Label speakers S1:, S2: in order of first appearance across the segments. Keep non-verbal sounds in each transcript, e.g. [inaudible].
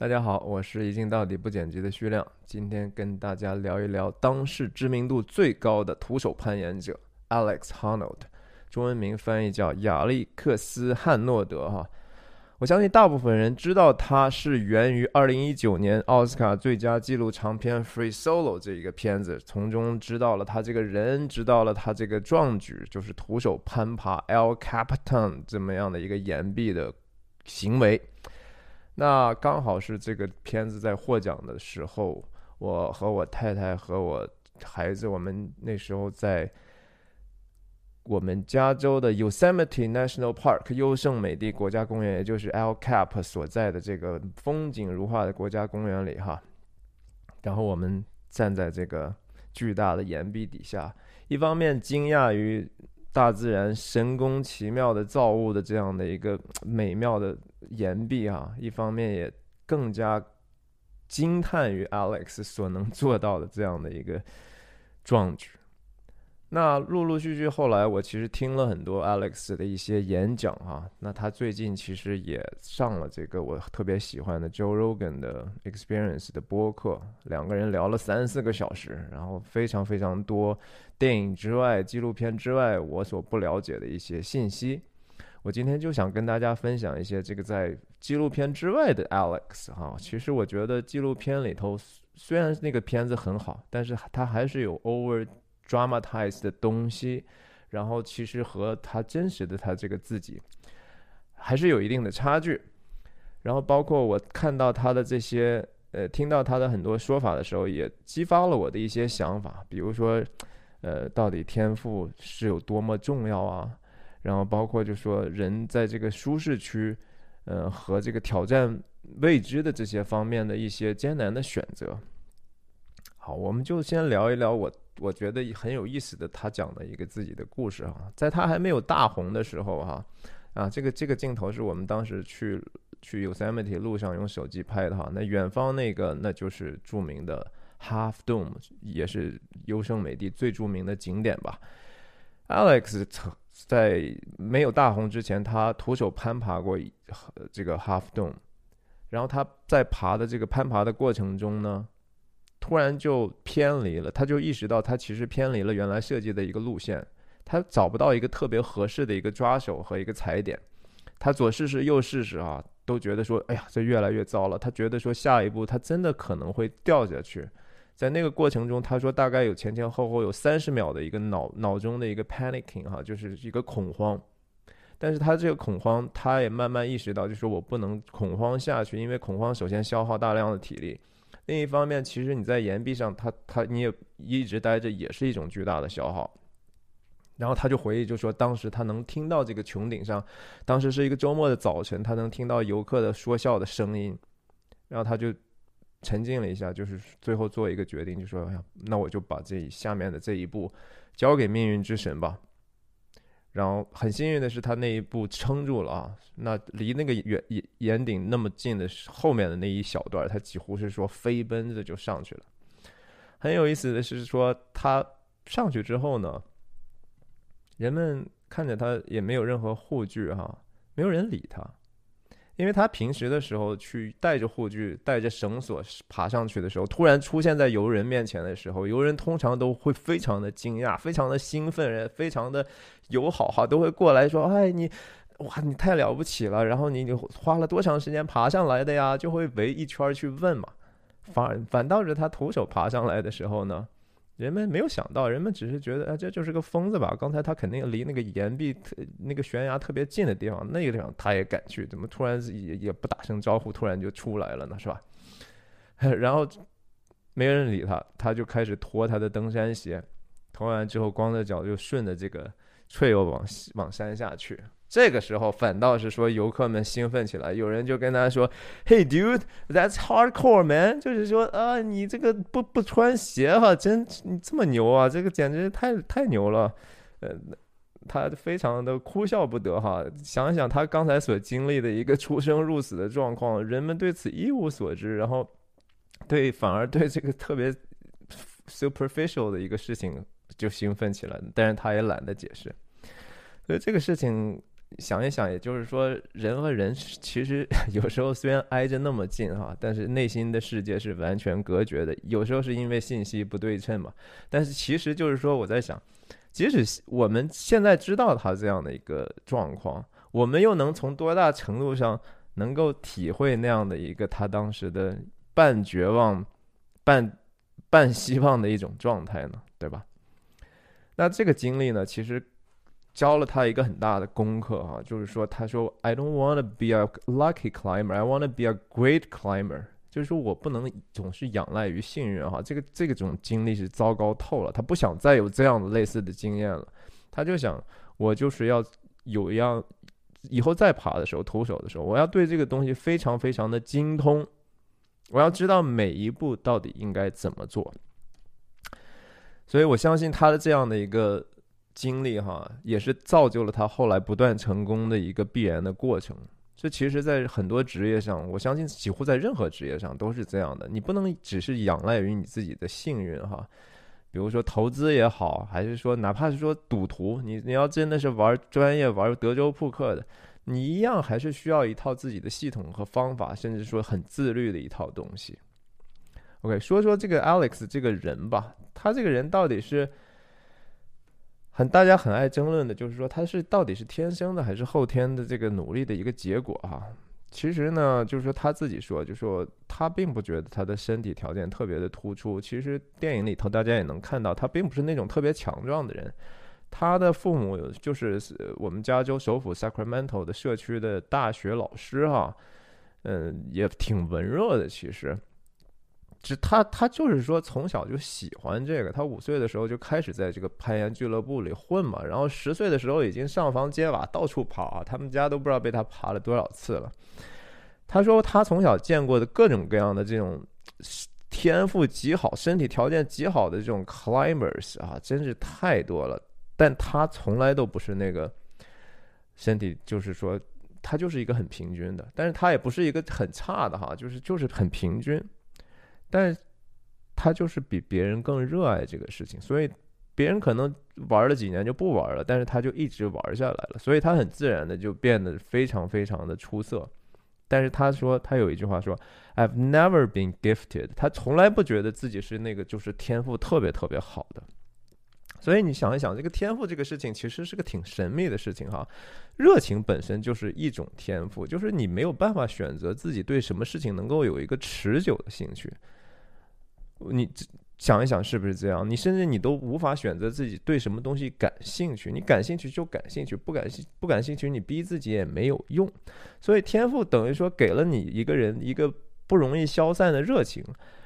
S1: 大家好，我是一镜到底不剪辑的徐亮，今天跟大家聊一聊当世知名度最高的徒手攀岩者 Alex Honnold，中文名翻译叫亚历克斯·汉诺德哈。我相信大部分人知道他是源于2019年奥斯卡最佳纪录长片《Free Solo》这一个片子，从中知道了他这个人，知道了他这个壮举，就是徒手攀爬 El Capitan 这么样的一个岩壁的行为。那刚好是这个片子在获奖的时候，我和我太太和我孩子，我们那时候在我们加州的 Yosemite National Park 优胜美地国家公园，也就是 El Cap 所在的这个风景如画的国家公园里哈。然后我们站在这个巨大的岩壁底下，一方面惊讶于。大自然神工奇妙的造物的这样的一个美妙的岩壁啊，一方面也更加惊叹于 Alex 所能做到的这样的一个壮举。那陆陆续续后来，我其实听了很多 Alex 的一些演讲啊。那他最近其实也上了这个我特别喜欢的 Joe Rogan 的 Experience 的播客，两个人聊了三四个小时，然后非常非常多电影之外、纪录片之外我所不了解的一些信息。我今天就想跟大家分享一些这个在纪录片之外的 Alex 哈。其实我觉得纪录片里头虽然那个片子很好，但是他还是有 over。Dramatize 的东西，然后其实和他真实的他这个自己还是有一定的差距。然后包括我看到他的这些，呃，听到他的很多说法的时候，也激发了我的一些想法。比如说，呃，到底天赋是有多么重要啊？然后包括就说人在这个舒适区，呃，和这个挑战未知的这些方面的一些艰难的选择。好，我们就先聊一聊我。我觉得很有意思的，他讲的一个自己的故事哈，在他还没有大红的时候哈，啊，这个这个镜头是我们当时去去 Yosemite 路上用手机拍的哈，那远方那个那就是著名的 Half Dome，也是优胜美地最著名的景点吧。Alex 在没有大红之前，他徒手攀爬过这个 Half Dome，然后他在爬的这个攀爬的过程中呢。突然就偏离了，他就意识到他其实偏离了原来设计的一个路线，他找不到一个特别合适的一个抓手和一个踩点，他左试试右试试啊，都觉得说，哎呀，这越来越糟了。他觉得说下一步他真的可能会掉下去，在那个过程中，他说大概有前前后后有三十秒的一个脑脑中的一个 panicking 哈，就是一个恐慌。但是他这个恐慌，他也慢慢意识到，就是我不能恐慌下去，因为恐慌首先消耗大量的体力。另一方面，其实你在岩壁上，他他你也一直待着，也是一种巨大的消耗。然后他就回忆，就说当时他能听到这个穹顶上，当时是一个周末的早晨，他能听到游客的说笑的声音。然后他就沉浸了一下，就是最后做一个决定，就说：“哎呀，那我就把这下面的这一步交给命运之神吧。”然后很幸运的是，他那一步撑住了啊。那离那个远眼眼顶那么近的后面的那一小段，他几乎是说飞奔着就上去了。很有意思的是说，他上去之后呢，人们看着他也没有任何护具哈，没有人理他。因为他平时的时候去带着护具、带着绳索爬上去的时候，突然出现在游人面前的时候，游人通常都会非常的惊讶、非常的兴奋、非常的友好哈，都会过来说：“哎，你哇，你太了不起了！”然后你你花了多长时间爬上来的呀？就会围一圈去问嘛。反反倒是他徒手爬上来的时候呢？人们没有想到，人们只是觉得，啊，这就是个疯子吧？刚才他肯定离那个岩壁、特那个悬崖特别近的地方，那个地方他也敢去，怎么突然也也不打声招呼，突然就出来了呢？是吧？[laughs] 然后没人理他，他就开始脱他的登山鞋，脱完之后，光着脚就顺着这个 trail 往往山下去。这个时候反倒是说游客们兴奋起来，有人就跟他说：“Hey dude, that's hardcore man。”就是说啊，你这个不不穿鞋哈，真你这么牛啊，这个简直太太牛了。呃，他非常的哭笑不得哈。想想他刚才所经历的一个出生入死的状况，人们对此一无所知，然后对反而对这个特别 superficial 的一个事情就兴奋起来，但是他也懒得解释。所以这个事情。想一想，也就是说，人和人 [laughs] 其实 [laughs] 有时候虽然挨着那么近哈，但是内心的世界是完全隔绝的。有时候是因为信息不对称嘛，但是其实就是说，我在想，即使我们现在知道他这样的一个状况，我们又能从多大程度上能够体会那样的一个他当时的半绝望、半半希望的一种状态呢？对吧？那这个经历呢，其实。教了他一个很大的功课哈，就是说，他说，I don't want to be a lucky climber, I want to be a great climber。就是说我不能总是仰赖于幸运哈，这个这个种经历是糟糕透了，他不想再有这样的类似的经验了，他就想，我就是要有一样，以后再爬的时候，徒手的时候，我要对这个东西非常非常的精通，我要知道每一步到底应该怎么做。所以我相信他的这样的一个。经历哈，也是造就了他后来不断成功的一个必然的过程。这其实，在很多职业上，我相信几乎在任何职业上都是这样的。你不能只是仰赖于你自己的幸运哈。比如说投资也好，还是说哪怕是说赌徒，你你要真的是玩专业玩德州扑克的，你一样还是需要一套自己的系统和方法，甚至说很自律的一套东西。OK，说说这个 Alex 这个人吧，他这个人到底是？大家很爱争论的，就是说他是到底是天生的还是后天的这个努力的一个结果哈。其实呢，就是说他自己说，就说他并不觉得他的身体条件特别的突出。其实电影里头大家也能看到，他并不是那种特别强壮的人。他的父母就是我们加州首府 Sacramento 的社区的大学老师哈，嗯，也挺文弱的其实。只他他就是说从小就喜欢这个，他五岁的时候就开始在这个攀岩俱乐部里混嘛，然后十岁的时候已经上房揭瓦到处跑啊，他们家都不知道被他爬了多少次了。他说他从小见过的各种各样的这种天赋极好、身体条件极好的这种 climbers 啊，真是太多了，但他从来都不是那个身体，就是说他就是一个很平均的，但是他也不是一个很差的哈，就是就是很平均。但他就是比别人更热爱这个事情，所以别人可能玩了几年就不玩了，但是他就一直玩下来了，所以他很自然的就变得非常非常的出色。但是他说，他有一句话说：“I've never been gifted。”他从来不觉得自己是那个就是天赋特别特别好的。所以你想一想，这个天赋这个事情其实是个挺神秘的事情哈。热情本身就是一种天赋，就是你没有办法选择自己对什么事情能够有一个持久的兴趣。你想一想，是不是这样？你甚至你都无法选择自己对什么东西感兴趣。你感兴趣就感兴趣，不感兴不感兴趣，你逼自己也没有用。所以天赋等于说给了你一个人一个不容易消散的热情，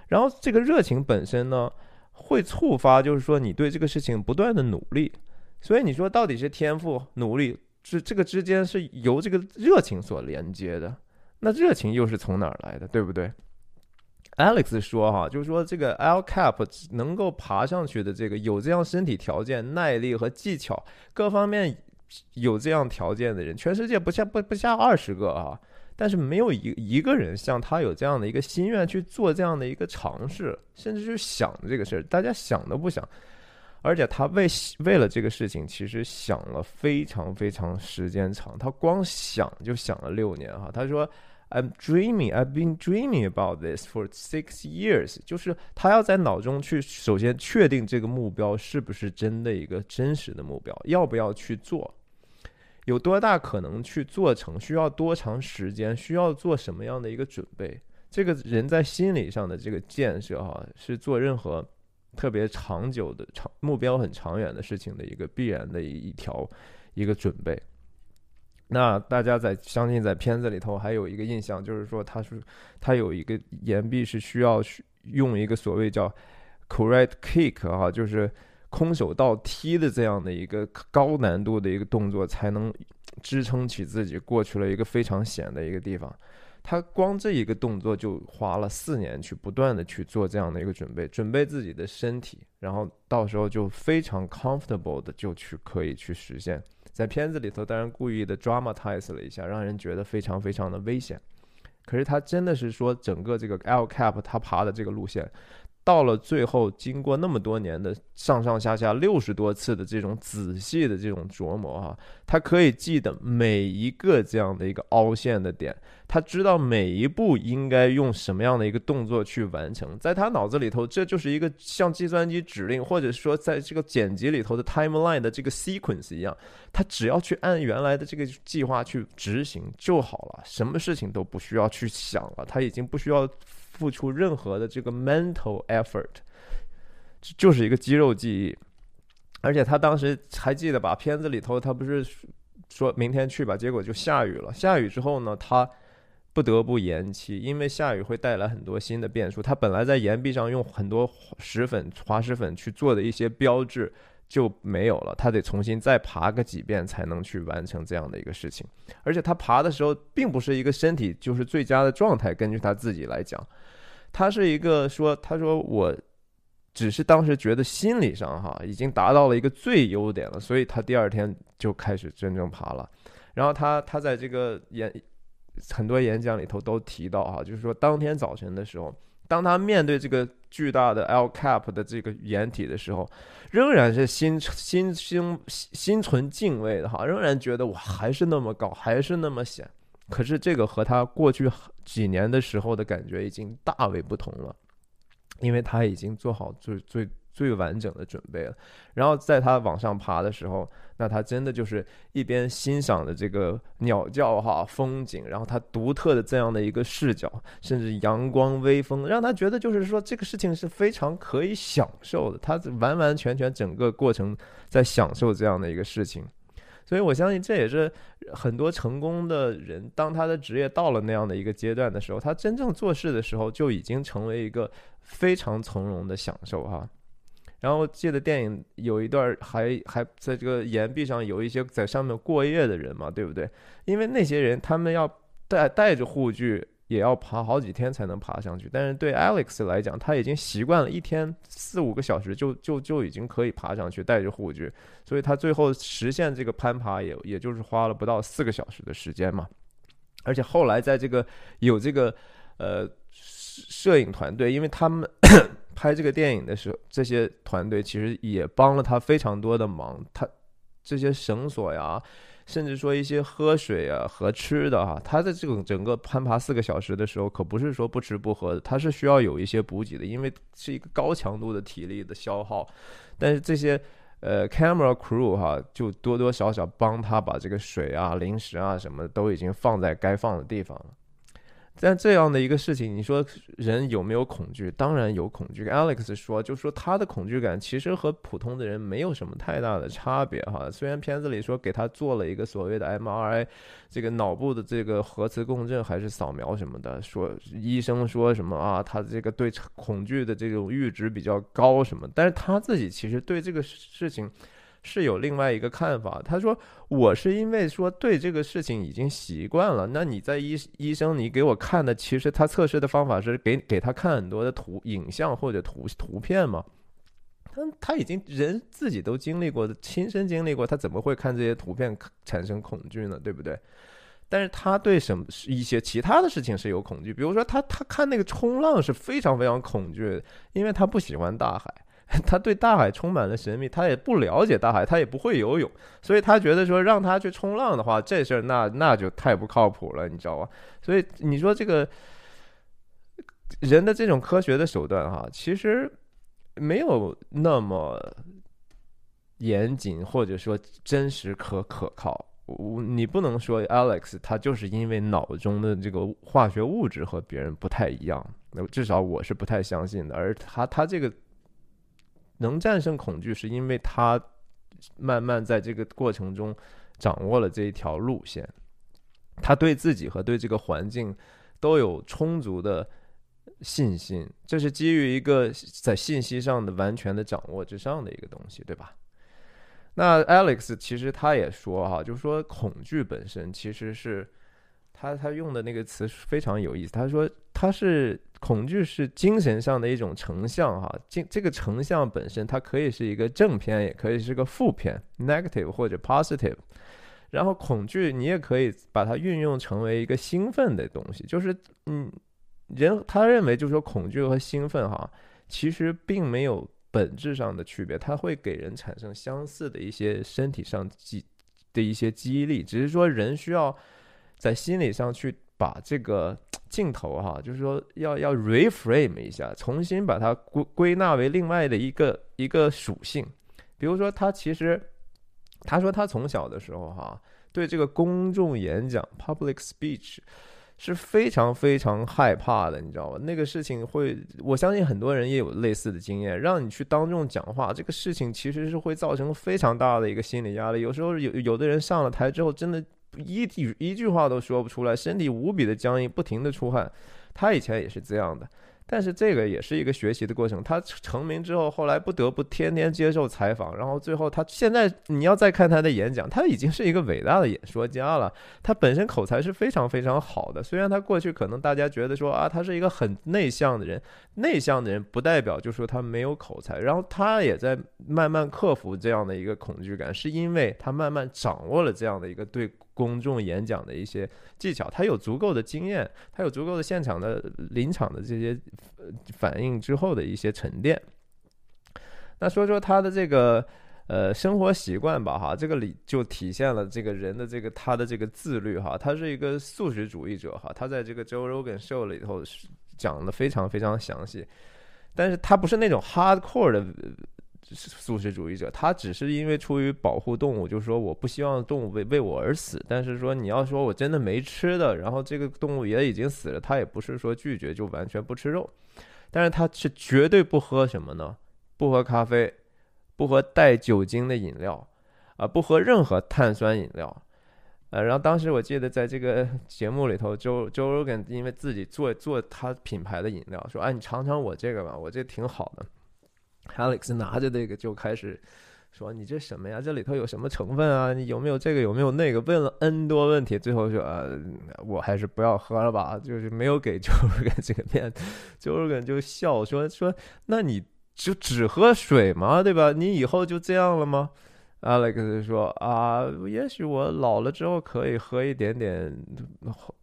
S1: 然后这个热情本身呢，会触发就是说你对这个事情不断的努力。所以你说到底是天赋努力，是这个之间是由这个热情所连接的。那热情又是从哪儿来的，对不对？Alex 说：“哈，就是说这个 L Cap 能够爬上去的这个有这样身体条件、耐力和技巧各方面有这样条件的人，全世界不下不不下二十个啊。但是没有一一个人像他有这样的一个心愿去做这样的一个尝试，甚至去想这个事儿，大家想都不想。而且他为为了这个事情，其实想了非常非常时间长，他光想就想了六年哈。他说。” I'm dreaming. I've been dreaming about this for six years. 就是他要在脑中去首先确定这个目标是不是真的一个真实的目标，要不要去做，有多大可能去做成，需要多长时间，需要做什么样的一个准备。这个人在心理上的这个建设，哈，是做任何特别长久的长目标很长远的事情的一个必然的一一条一个准备。那大家在相信在片子里头还有一个印象，就是说他是他有一个岩壁是需要用一个所谓叫 correct kick 啊，就是空手道踢的这样的一个高难度的一个动作，才能支撑起自己过去了一个非常险的一个地方。他光这一个动作就花了四年去不断的去做这样的一个准备，准备自己的身体，然后到时候就非常 comfortable 的就去可以去实现。在片子里头，当然故意的 dramatize 了一下，让人觉得非常非常的危险。可是他真的是说，整个这个 L cap 他爬的这个路线，到了最后，经过那么多年的上上下下六十多次的这种仔细的这种琢磨哈，他可以记得每一个这样的一个凹陷的点，他知道每一步应该用什么样的一个动作去完成，在他脑子里头，这就是一个像计算机指令，或者说在这个剪辑里头的 timeline 的这个 sequence 一样，他只要去按原来的这个计划去执行就好了，什么事情都不需要去想了，他已经不需要。付出任何的这个 mental effort，就是一个肌肉记忆。而且他当时还记得吧？片子里头他不是说明天去吧，结果就下雨了。下雨之后呢，他不得不延期，因为下雨会带来很多新的变数。他本来在岩壁上用很多石粉、滑石粉去做的一些标志。就没有了，他得重新再爬个几遍才能去完成这样的一个事情。而且他爬的时候，并不是一个身体就是最佳的状态。根据他自己来讲，他是一个说，他说我只是当时觉得心理上哈已经达到了一个最优点了，所以他第二天就开始真正爬了。然后他他在这个演很多演讲里头都提到哈，就是说当天早晨的时候。当他面对这个巨大的 L cap 的这个掩体的时候，仍然是心心心心存敬畏的哈，仍然觉得我还是那么高，还是那么险。可是这个和他过去几年的时候的感觉已经大为不同了，因为他已经做好最最。最完整的准备了，然后在他往上爬的时候，那他真的就是一边欣赏的这个鸟叫哈风景，然后他独特的这样的一个视角，甚至阳光微风，让他觉得就是说这个事情是非常可以享受的，他完完全全整个过程在享受这样的一个事情，所以我相信这也是很多成功的人，当他的职业到了那样的一个阶段的时候，他真正做事的时候就已经成为一个非常从容的享受哈。然后记得电影有一段还还在这个岩壁上有一些在上面过夜的人嘛，对不对？因为那些人他们要带带着护具，也要爬好几天才能爬上去。但是对 Alex 来讲，他已经习惯了一天四五个小时就就就已经可以爬上去，带着护具，所以他最后实现这个攀爬也也就是花了不到四个小时的时间嘛。而且后来在这个有这个呃摄影团队，因为他们。拍这个电影的时候，这些团队其实也帮了他非常多的忙。他这些绳索呀，甚至说一些喝水啊和吃的哈，他在这种整个攀爬四个小时的时候，可不是说不吃不喝的，他是需要有一些补给的，因为是一个高强度的体力的消耗。但是这些呃 camera crew 哈，就多多少少帮他把这个水啊、零食啊什么的都已经放在该放的地方了。但这样的一个事情，你说人有没有恐惧？当然有恐惧。Alex 说，就说他的恐惧感其实和普通的人没有什么太大的差别哈。虽然片子里说给他做了一个所谓的 MRI，这个脑部的这个核磁共振还是扫描什么的，说医生说什么啊，他这个对恐惧的这种阈值比较高什么，但是他自己其实对这个事情。是有另外一个看法，他说我是因为说对这个事情已经习惯了。那你在医医生，你给我看的，其实他测试的方法是给给他看很多的图影像或者图图片嘛。他他已经人自己都经历过的，亲身经历过，他怎么会看这些图片产生恐惧呢？对不对？但是他对什么一些其他的事情是有恐惧，比如说他他看那个冲浪是非常非常恐惧，因为他不喜欢大海。他对大海充满了神秘，他也不了解大海，他也不会游泳，所以他觉得说让他去冲浪的话，这事儿那那就太不靠谱了，你知道吧？所以你说这个人的这种科学的手段哈，其实没有那么严谨，或者说真实可可靠。我你不能说 Alex 他就是因为脑中的这个化学物质和别人不太一样，那至少我是不太相信的。而他他这个。能战胜恐惧，是因为他慢慢在这个过程中掌握了这一条路线。他对自己和对这个环境都有充足的信心，这是基于一个在信息上的完全的掌握之上的一个东西，对吧？那 Alex 其实他也说哈，就是说恐惧本身其实是。他他用的那个词非常有意思，他说他是恐惧是精神上的一种成像哈，这这个成像本身它可以是一个正片，也可以是个负片 （negative） 或者 positive。然后恐惧你也可以把它运用成为一个兴奋的东西，就是嗯，人他认为就是说恐惧和兴奋哈，其实并没有本质上的区别，它会给人产生相似的一些身体上激的一些激励，只是说人需要在心理上去把这个镜头哈，就是说要要 reframe 一下，重新把它归归纳为另外的一个一个属性，比如说他其实他说他从小的时候哈。对这个公众演讲 （public speech） 是非常非常害怕的，你知道吧？那个事情会，我相信很多人也有类似的经验。让你去当众讲话，这个事情其实是会造成非常大的一个心理压力。有时候有有的人上了台之后，真的一句一句话都说不出来，身体无比的僵硬，不停的出汗。他以前也是这样的。但是这个也是一个学习的过程。他成名之后，后来不得不天天接受采访，然后最后他现在你要再看他的演讲，他已经是一个伟大的演说家了。他本身口才是非常非常好的。虽然他过去可能大家觉得说啊，他是一个很内向的人，内向的人不代表就说他没有口才。然后他也在慢慢克服这样的一个恐惧感，是因为他慢慢掌握了这样的一个对。公众演讲的一些技巧，他有足够的经验，他有足够的现场的临场的这些反应之后的一些沉淀。那说说他的这个呃生活习惯吧，哈，这个里就体现了这个人的这个他的这个自律，哈，他是一个素食主义者，哈，他在这个 Joe Rogan Show 里头讲的非常非常详细，但是他不是那种 hardcore 的。素食主义者，他只是因为出于保护动物，就是说我不希望动物为为我而死。但是说你要说我真的没吃的，然后这个动物也已经死了，他也不是说拒绝就完全不吃肉，但是他是绝对不喝什么呢？不喝咖啡，不喝带酒精的饮料，啊，不喝任何碳酸饮料，呃，然后当时我记得在这个 [laughs] 节目里头，周周 Rogan 因为自己做做他品牌的饮料，说哎你尝尝我这个吧，我这挺好的。Alex 拿着那个就开始说：“你这什么呀？这里头有什么成分啊？你有没有这个？有没有那个？问了 N 多问题，最后说：‘呃，我还是不要喝了吧。’就是没有给 Jorgen 这个面，Jorgen 就笑说：‘说那你就只喝水吗？对吧？你以后就这样了吗？’Alex 说：‘啊，也许我老了之后可以喝一点点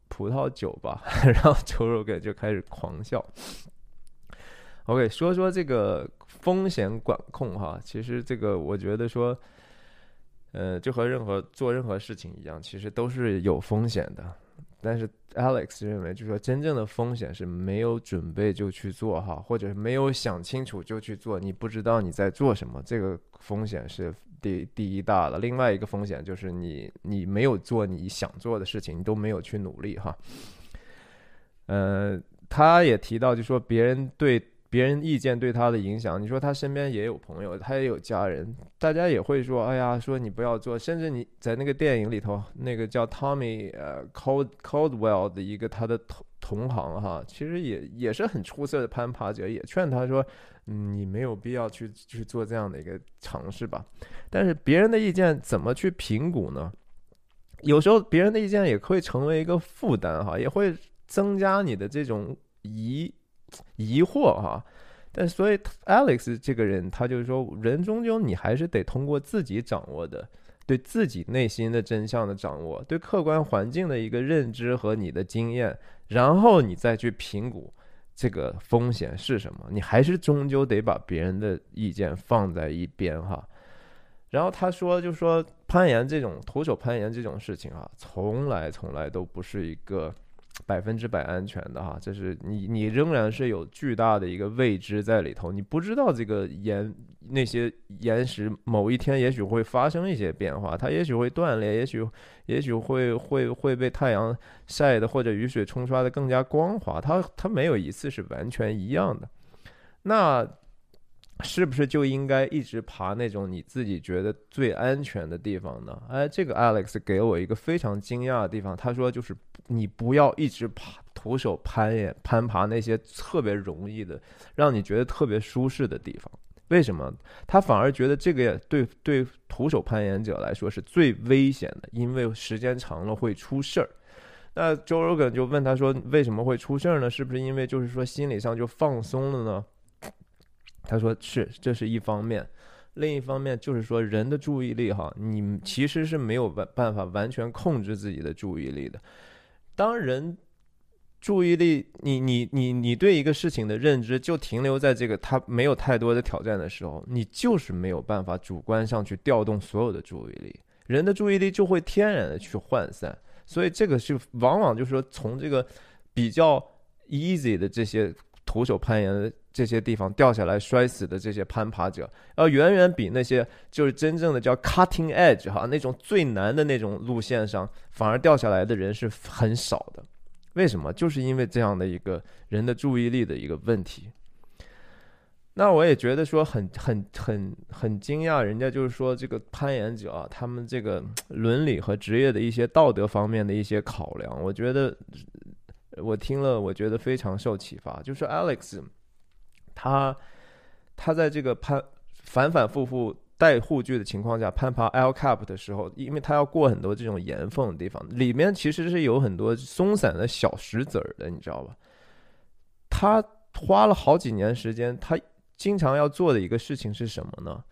S1: 葡萄酒吧。[laughs] ’然后 joergen 就开始狂笑。OK，说说这个。”风险管控，哈，其实这个我觉得说，呃，就和任何做任何事情一样，其实都是有风险的。但是 Alex 认为，就说真正的风险是没有准备就去做，哈，或者是没有想清楚就去做，你不知道你在做什么，这个风险是第第一大的。另外一个风险就是你你没有做你想做的事情，你都没有去努力，哈。呃，他也提到，就说别人对。别人意见对他的影响，你说他身边也有朋友，他也有家人，大家也会说，哎呀，说你不要做。甚至你在那个电影里头，那个叫 Tommy 呃 Cold Coldwell 的一个他的同同行哈，其实也也是很出色的攀爬者，也劝他说，嗯，你没有必要去去做这样的一个尝试吧。但是别人的意见怎么去评估呢？有时候别人的意见也会成为一个负担哈，也会增加你的这种疑。疑惑哈，但所以 Alex 这个人，他就是说，人终究你还是得通过自己掌握的，对自己内心的真相的掌握，对客观环境的一个认知和你的经验，然后你再去评估这个风险是什么，你还是终究得把别人的意见放在一边哈。然后他说，就说攀岩这种徒手攀岩这种事情啊，从来从来都不是一个。百分之百安全的哈，这是你你仍然是有巨大的一个未知在里头，你不知道这个岩那些岩石某一天也许会发生一些变化，它也许会断裂，也许也许会会会被太阳晒的或者雨水冲刷的更加光滑，它它没有一次是完全一样的，那。是不是就应该一直爬那种你自己觉得最安全的地方呢？哎，这个 Alex 给我一个非常惊讶的地方，他说就是你不要一直爬，徒手攀岩、攀爬那些特别容易的，让你觉得特别舒适的地方。为什么？他反而觉得这个对对徒手攀岩者来说是最危险的，因为时间长了会出事儿。那 joergen 就问他说，为什么会出事儿呢？是不是因为就是说心理上就放松了呢？他说是，这是一方面，另一方面就是说人的注意力哈，你其实是没有办办法完全控制自己的注意力的。当人注意力，你你你你对一个事情的认知就停留在这个它没有太多的挑战的时候，你就是没有办法主观上去调动所有的注意力，人的注意力就会天然的去涣散。所以这个是往往就是说从这个比较 easy 的这些徒手攀岩的这些地方掉下来摔死的这些攀爬者，要远远比那些就是真正的叫 cutting edge 哈那种最难的那种路线上反而掉下来的人是很少的。为什么？就是因为这样的一个人的注意力的一个问题。那我也觉得说很很很很惊讶，人家就是说这个攀岩者啊，他们这个伦理和职业的一些道德方面的一些考量，我觉得我听了，我觉得非常受启发。就是 Alex，他他在这个攀反反复复。带护具的情况下攀爬 L cap 的时候，因为他要过很多这种岩缝的地方，里面其实是有很多松散的小石子儿的，你知道吧？他花了好几年时间，他经常要做的一个事情是什么呢？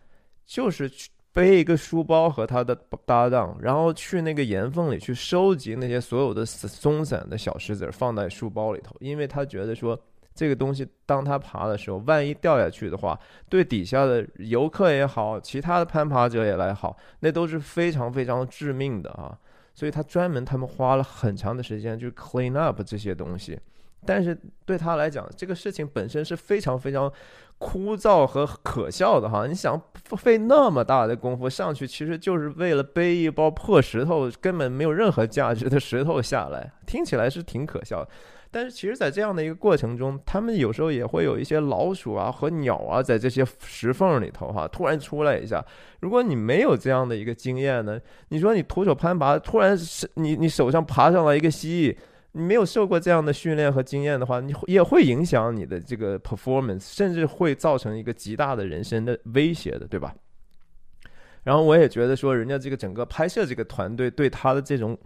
S1: 就是去背一个书包和他的搭档，然后去那个岩缝里去收集那些所有的松散的小石子儿，放在书包里头，因为他觉得说。这个东西，当他爬的时候，万一掉下去的话，对底下的游客也好，其他的攀爬者也来好，那都是非常非常致命的啊！所以他专门他们花了很长的时间去 clean up 这些东西。但是对他来讲，这个事情本身是非常非常枯燥和可笑的哈！你想费那么大的功夫上去，其实就是为了背一包破石头，根本没有任何价值的石头下来，听起来是挺可笑。但是其实，在这样的一个过程中，他们有时候也会有一些老鼠啊和鸟啊，在这些石缝里头哈，突然出来一下。如果你没有这样的一个经验呢，你说你徒手攀爬，突然是你你手上爬上来一个蜥蜴，你没有受过这样的训练和经验的话，你也会影响你的这个 performance，甚至会造成一个极大的人身的威胁的，对吧？然后我也觉得说，人家这个整个拍摄这个团队对他的这种。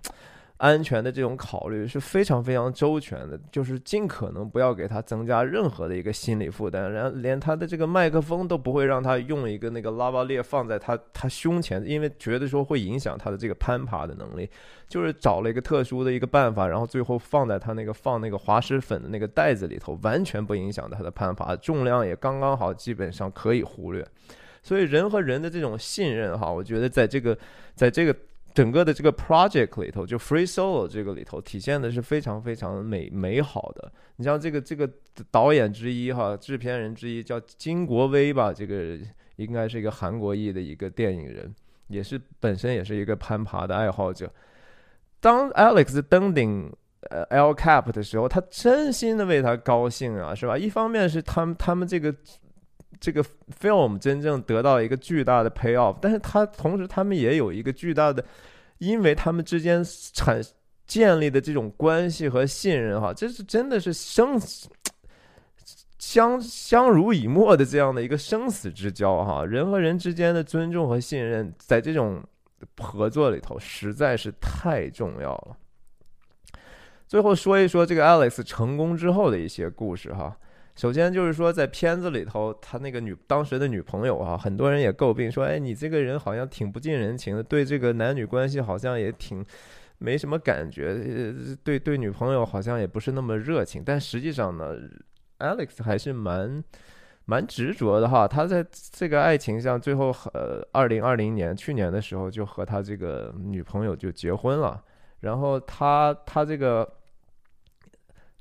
S1: 安全的这种考虑是非常非常周全的，就是尽可能不要给他增加任何的一个心理负担，然后连他的这个麦克风都不会让他用一个那个拉巴列放在他他胸前，因为觉得说会影响他的这个攀爬的能力，就是找了一个特殊的一个办法，然后最后放在他那个放那个滑石粉的那个袋子里头，完全不影响他的攀爬，重量也刚刚好，基本上可以忽略。所以人和人的这种信任哈，我觉得在这个在这个。整个的这个 project 里头，就 free solo 这个里头体现的是非常非常美美好的。你像这个这个导演之一哈，制片人之一叫金国威吧，这个应该是一个韩国裔的一个电影人，也是本身也是一个攀爬的爱好者。当 Alex 登顶呃 L cap 的时候，他真心的为他高兴啊，是吧？一方面是他们他们这个。这个 film 真正得到一个巨大的 pay off，但是他同时他们也有一个巨大的，因为他们之间产建立的这种关系和信任哈，这是真的是生死相相濡以沫的这样的一个生死之交哈，人和人之间的尊重和信任，在这种合作里头实在是太重要了。最后说一说这个 Alex 成功之后的一些故事哈。首先就是说，在片子里头，他那个女当时的女朋友啊，很多人也诟病说，哎，你这个人好像挺不近人情的，对这个男女关系好像也挺没什么感觉，对对女朋友好像也不是那么热情。但实际上呢，Alex 还是蛮蛮执着的哈。他在这个爱情上，最后呃，二零二零年去年的时候就和他这个女朋友就结婚了。然后他他这个。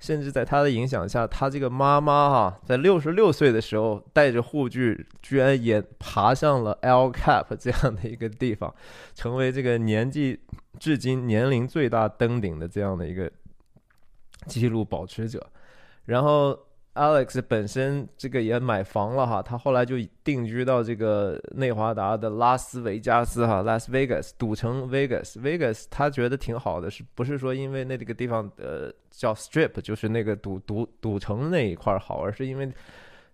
S1: 甚至在他的影响下，他这个妈妈哈，在六十六岁的时候，带着护具，居然也爬上了 L cap 这样的一个地方，成为这个年纪至今年龄最大登顶的这样的一个记录保持者，然后。Alex 本身这个也买房了哈，他后来就定居到这个内华达的拉斯维加斯哈，Las Vegas 赌城 Vegas，Vegas 他觉得挺好的，是不是说因为那这个地方呃叫 Strip，就是那个赌赌赌城那一块好，而是因为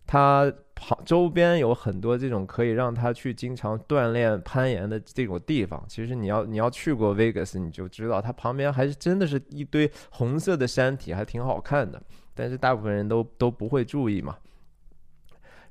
S1: 他旁周边有很多这种可以让他去经常锻炼攀岩的这种地方。其实你要你要去过 Vegas，你就知道它旁边还是真的是一堆红色的山体，还挺好看的。但是大部分人都都不会注意嘛。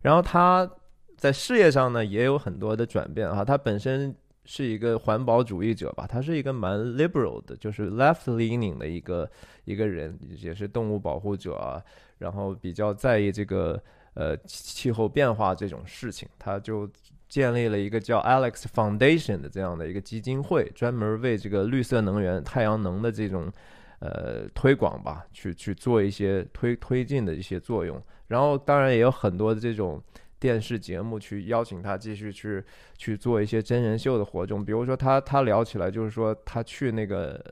S1: 然后他在事业上呢也有很多的转变啊。他本身是一个环保主义者吧，他是一个蛮 liberal 的，就是 left leaning 的一个一个人，也是动物保护者啊，然后比较在意这个呃气候变化这种事情，他就建立了一个叫 Alex Foundation 的这样的一个基金会，专门为这个绿色能源、太阳能的这种呃推广吧，去去做一些推推进的一些作用。然后当然也有很多的这种。电视节目去邀请他继续去去做一些真人秀的活动，比如说他他聊起来就是说他去那个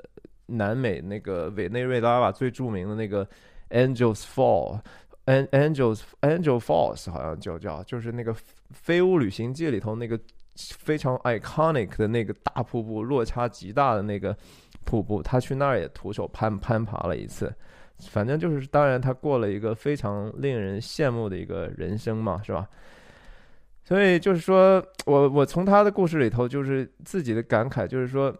S1: 南美那个委内瑞拉吧，最著名的那个 Angels Fall，An Angels Angel Falls 好像就叫就是那个《飞屋旅行记》里头那个非常 iconic 的那个大瀑布，落差极大的那个瀑布，他去那儿也徒手攀攀爬了一次。反正就是，当然他过了一个非常令人羡慕的一个人生嘛，是吧？所以就是说我我从他的故事里头，就是自己的感慨，就是说，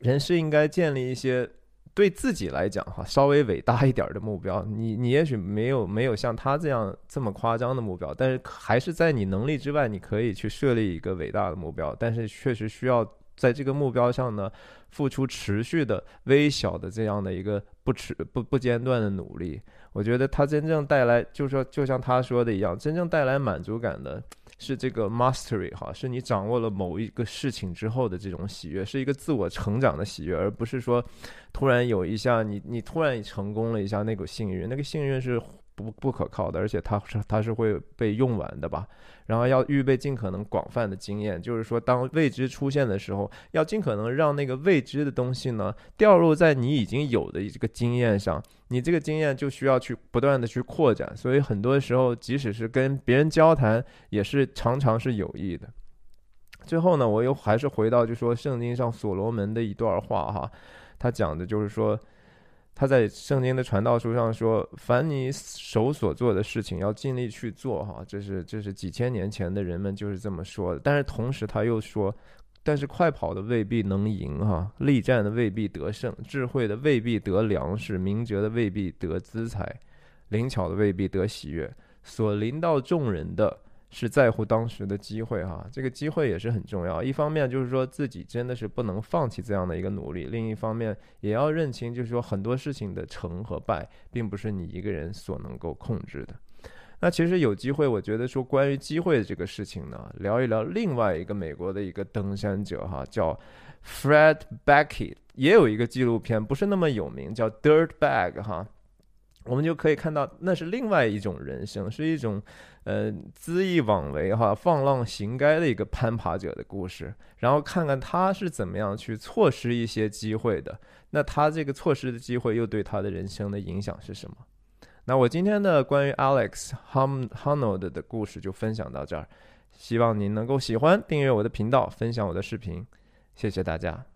S1: 人是应该建立一些对自己来讲哈稍微伟大一点的目标。你你也许没有没有像他这样这么夸张的目标，但是还是在你能力之外，你可以去设立一个伟大的目标，但是确实需要。在这个目标上呢，付出持续的微小的这样的一个不持不不间断的努力，我觉得他真正带来，就说，就像他说的一样，真正带来满足感的是这个 mastery 哈，是你掌握了某一个事情之后的这种喜悦，是一个自我成长的喜悦，而不是说突然有一下你你突然成功了一下那股幸运，那个幸运是。不不可靠的，而且它是它是会被用完的吧。然后要预备尽可能广泛的经验，就是说当未知出现的时候，要尽可能让那个未知的东西呢掉入在你已经有的这个经验上。你这个经验就需要去不断的去扩展，所以很多时候即使是跟别人交谈，也是常常是有益的。最后呢，我又还是回到就说圣经上所罗门的一段话哈，他讲的就是说。他在圣经的传道书上说：“凡你手所做的事情，要尽力去做。”哈，这是这是几千年前的人们就是这么说的。但是同时他又说：“但是快跑的未必能赢，哈，力战的未必得胜，智慧的未必得粮食，明哲的未必得资财，灵巧的未必得喜悦。所临到众人的。”是在乎当时的机会哈，这个机会也是很重要。一方面就是说自己真的是不能放弃这样的一个努力，另一方面也要认清，就是说很多事情的成和败，并不是你一个人所能够控制的。那其实有机会，我觉得说关于机会这个事情呢，聊一聊另外一个美国的一个登山者哈，叫 Fred Beckett，也有一个纪录片，不是那么有名，叫 Dirt Bag 哈。我们就可以看到，那是另外一种人生，是一种，呃，恣意妄为哈、放浪形骸的一个攀爬者的故事。然后看看他是怎么样去错失一些机会的。那他这个错失的机会又对他的人生的影响是什么？那我今天的关于 Alex Honnold 的故事就分享到这儿，希望您能够喜欢，订阅我的频道，分享我的视频，谢谢大家。